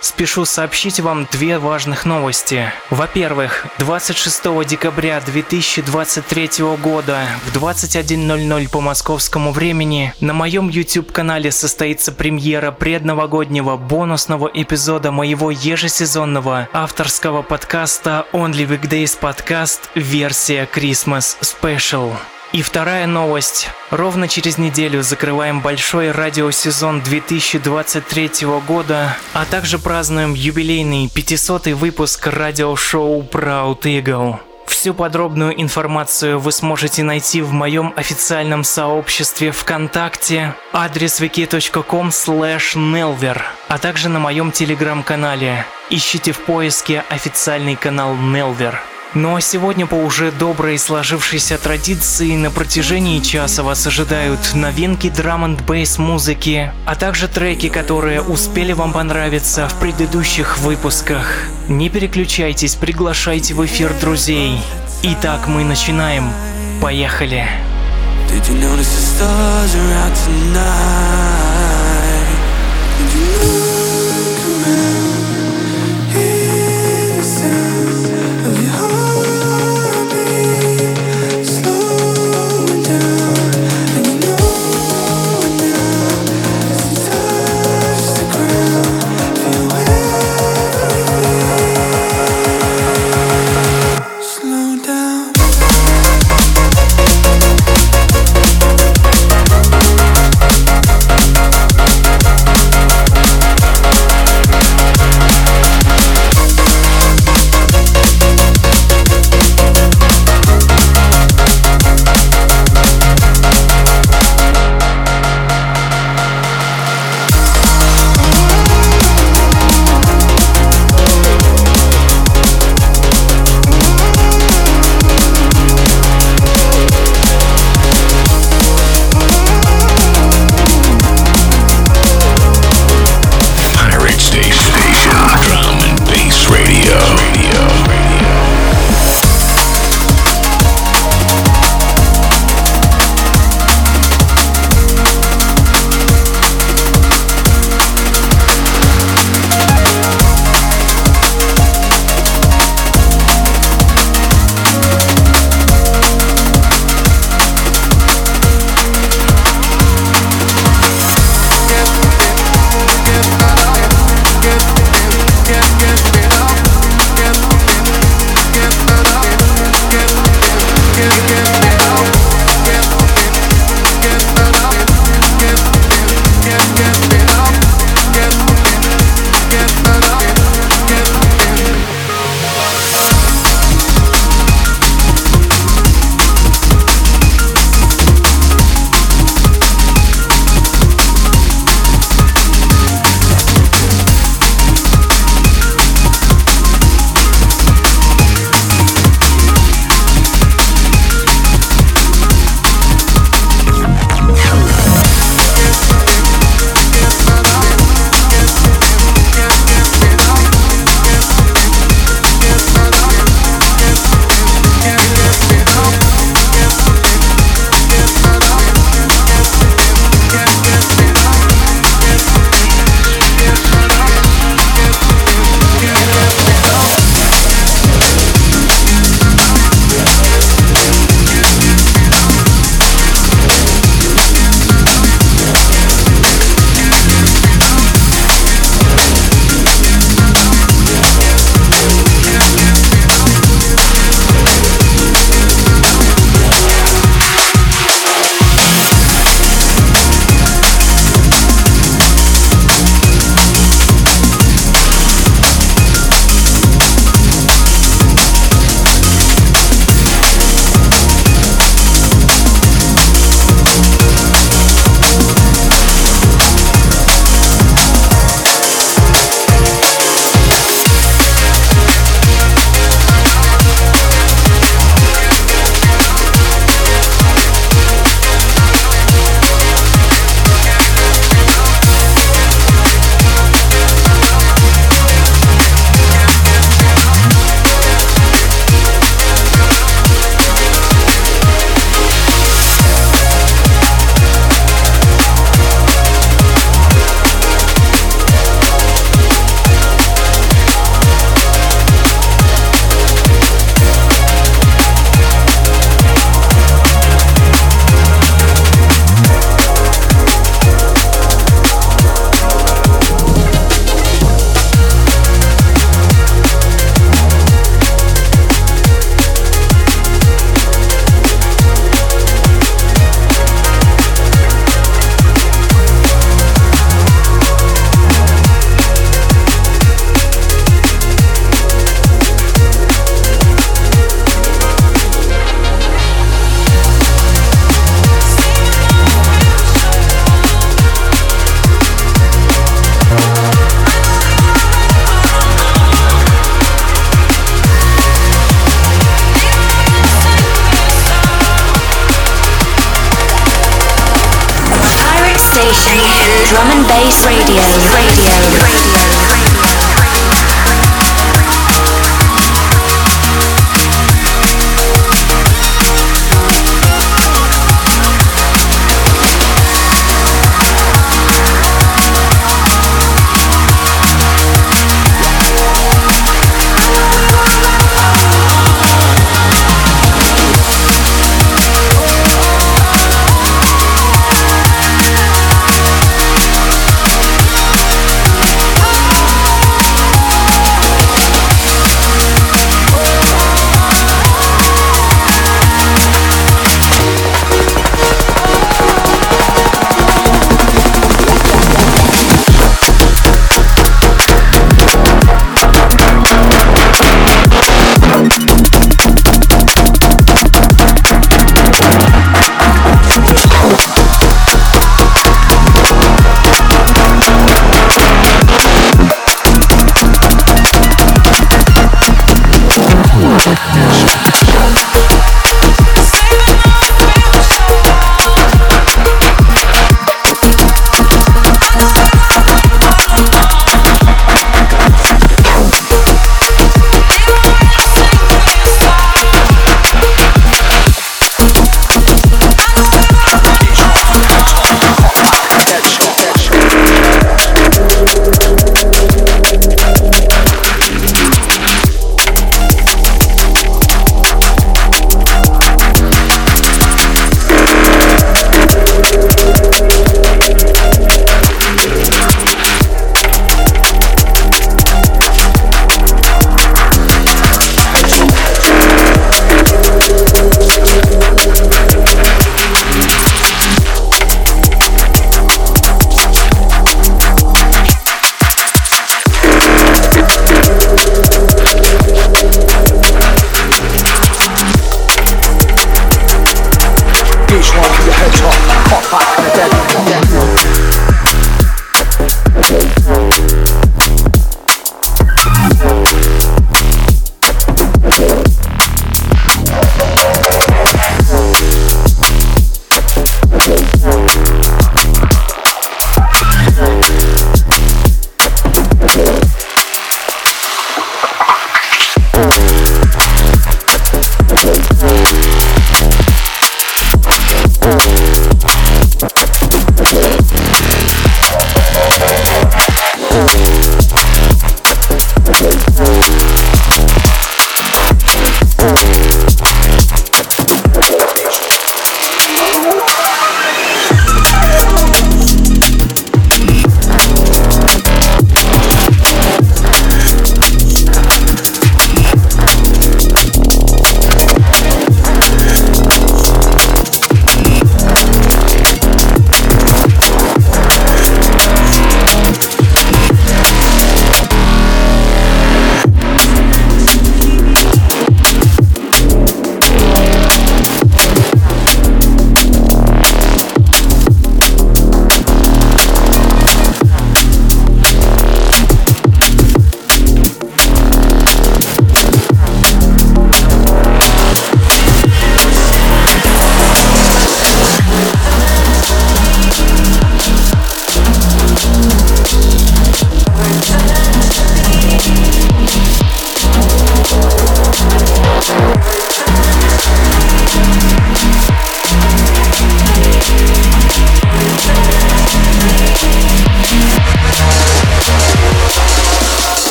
Спешу сообщить вам две важных новости. Во-первых, 26 декабря 2023 года в 21.00 по московскому времени на моем YouTube-канале состоится премьера предновогоднего бонусного эпизода моего ежесезонного авторского подкаста Only Weekdays Podcast версия Christmas Special. И вторая новость. Ровно через неделю закрываем большой радиосезон 2023 года, а также празднуем юбилейный 500 выпуск радиошоу Proud Eagle. Всю подробную информацию вы сможете найти в моем официальном сообществе ВКонтакте, адрес wiki.com nelver, а также на моем телеграм-канале. Ищите в поиске официальный канал Nelver. Ну а сегодня по уже доброй сложившейся традиции на протяжении часа вас ожидают новинки драм н бейс музыки, а также треки, которые успели вам понравиться в предыдущих выпусках. Не переключайтесь, приглашайте в эфир друзей. Итак, мы начинаем. Поехали. Did you notice the stars are out tonight?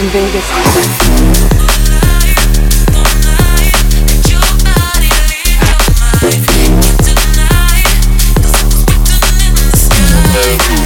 In Vegas. Honey,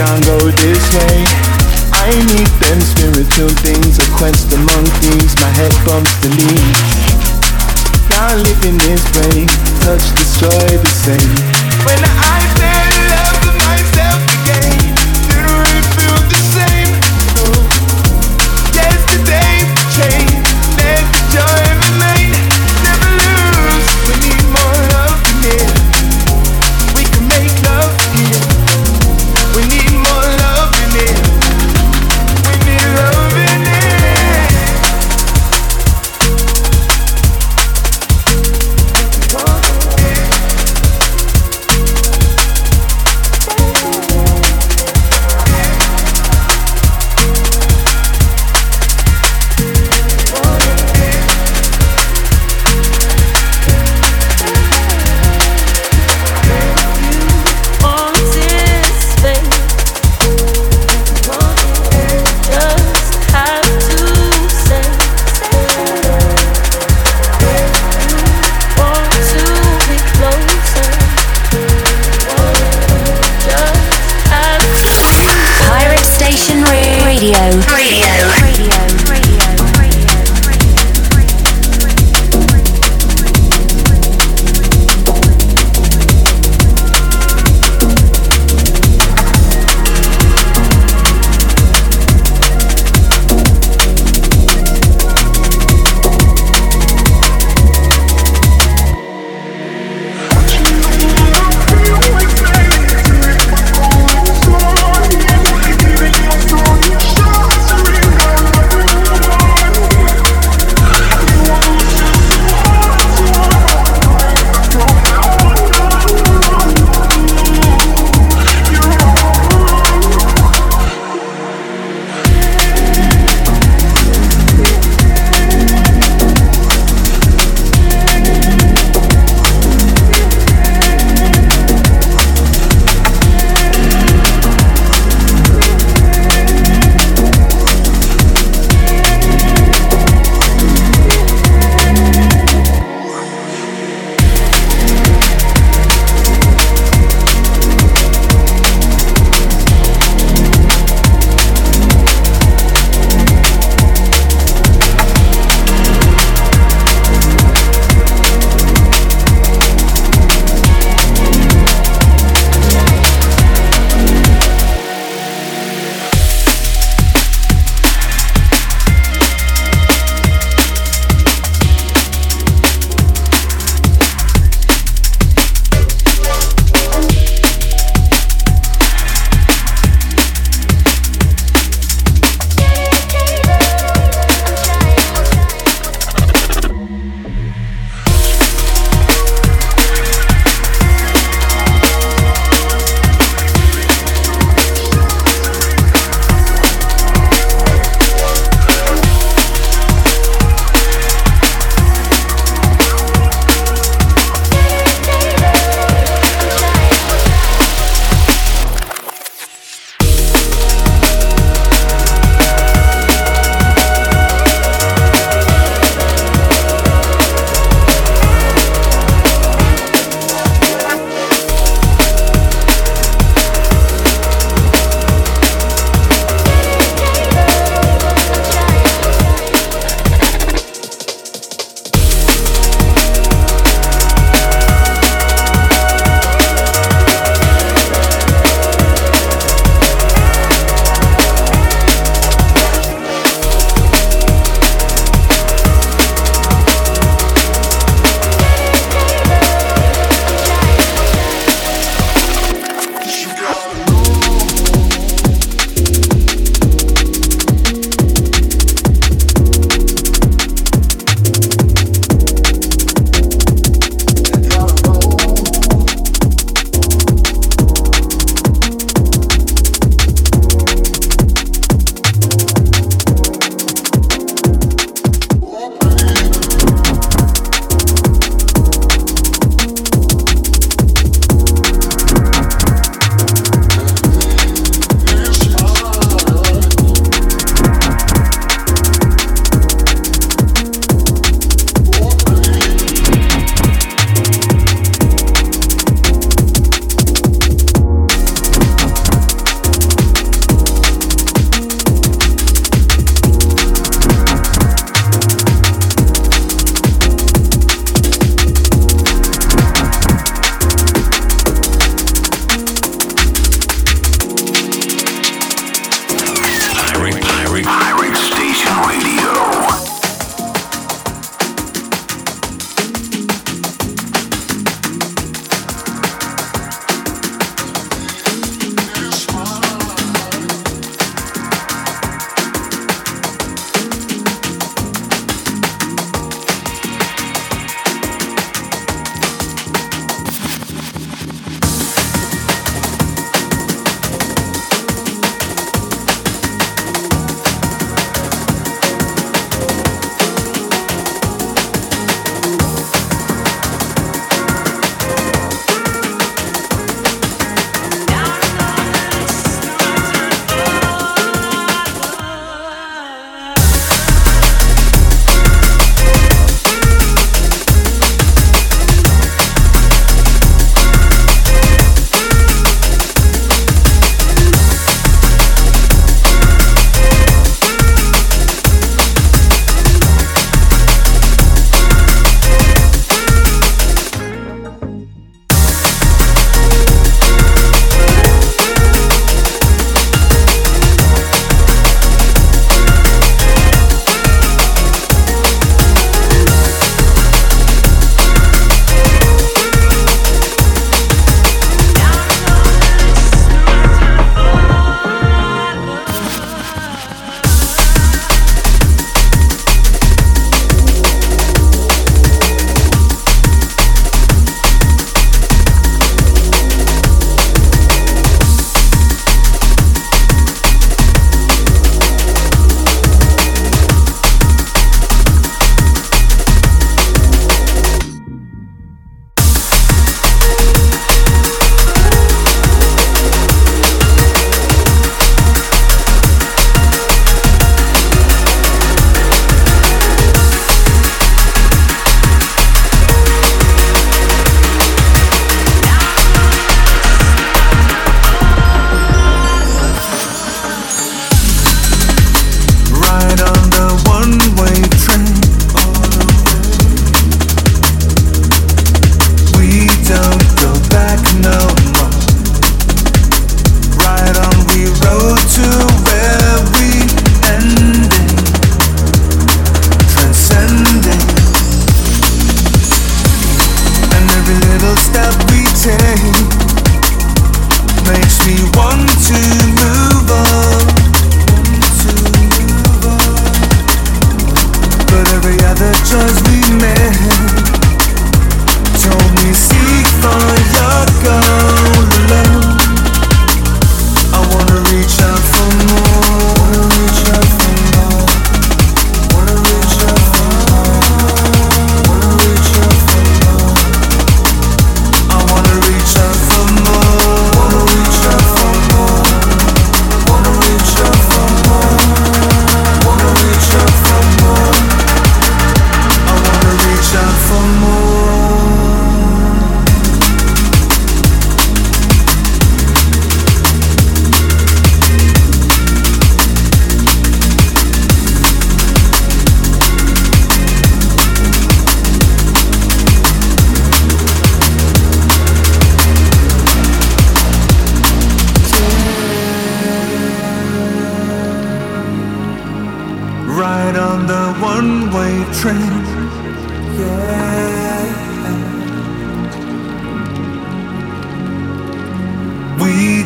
can't go this way. I need them spiritual things, a quench the monkeys. My head bumps the leaves. Can't live in this brain, touch, destroy the same. When I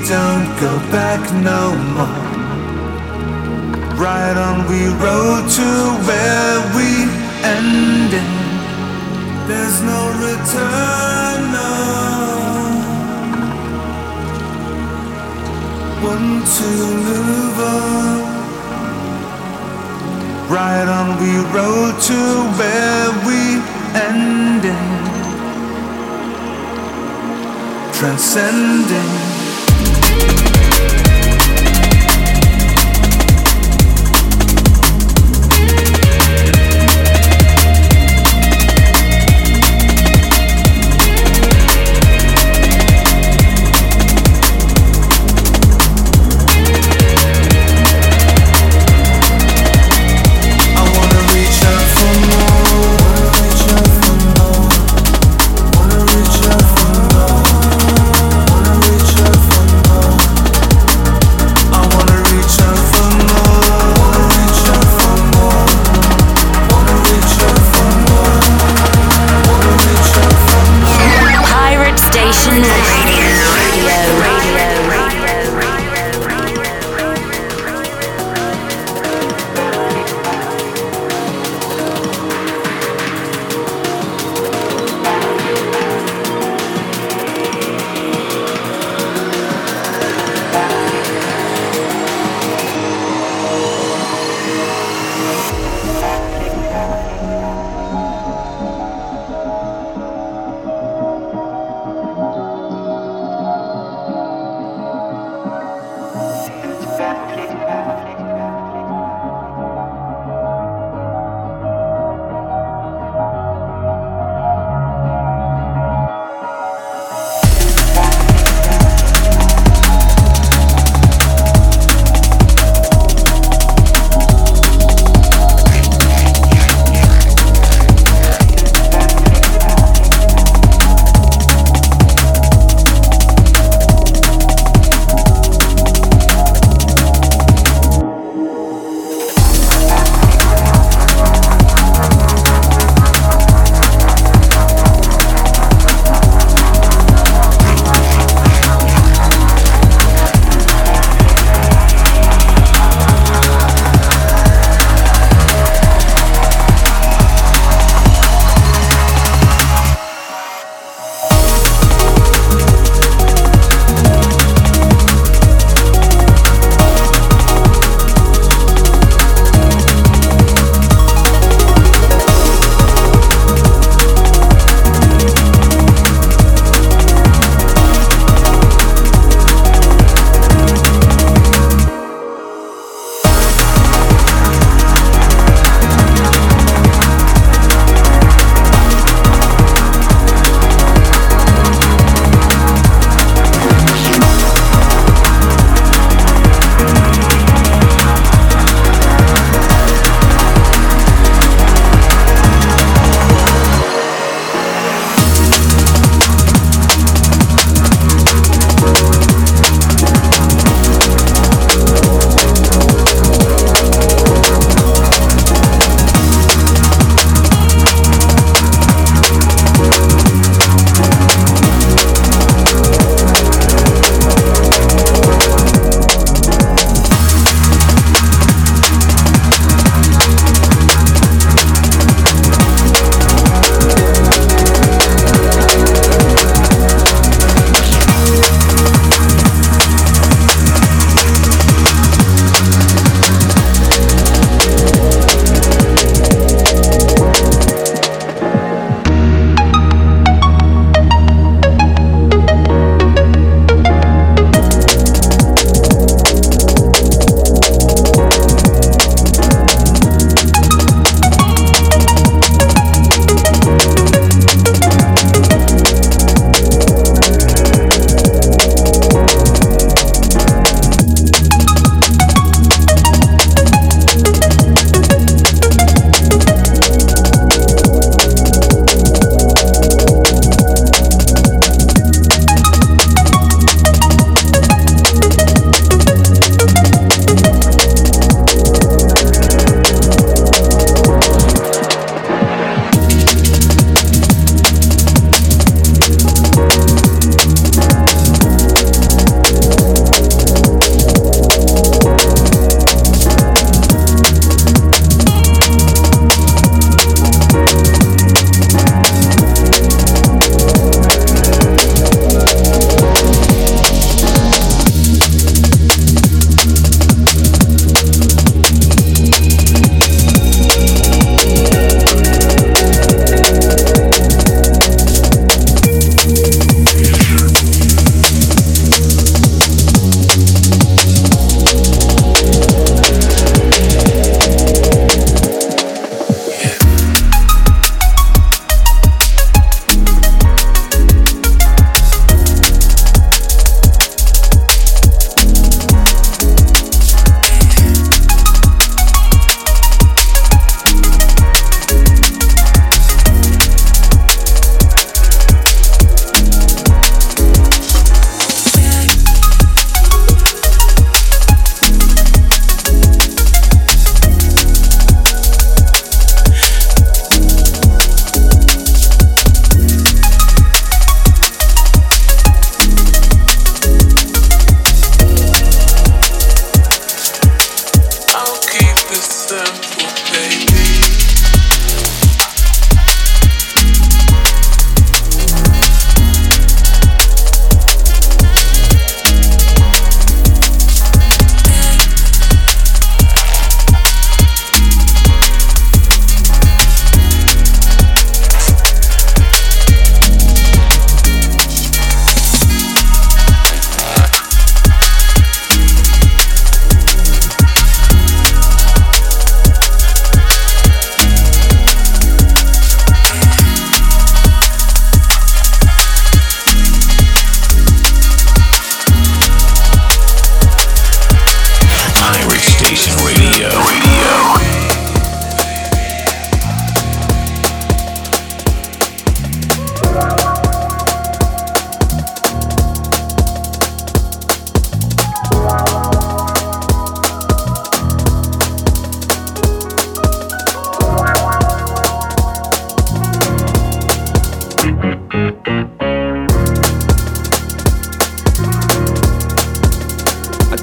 don't go back no more. Right on we rode to where we ended. There's no return, no. Want to move on. Right on we rode to where we ended. Transcending. Thank you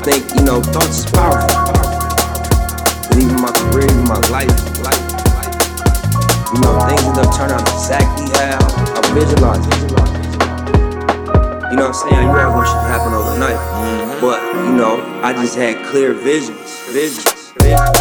think, you know, thoughts is powerful. Leaving my career, leaving my life, life, life. You know, things end up turning out exactly how I visualize it. You know what I'm saying? You never want shit to happen overnight. Mm-hmm. But, you know, I just had clear visions. Visions. visions.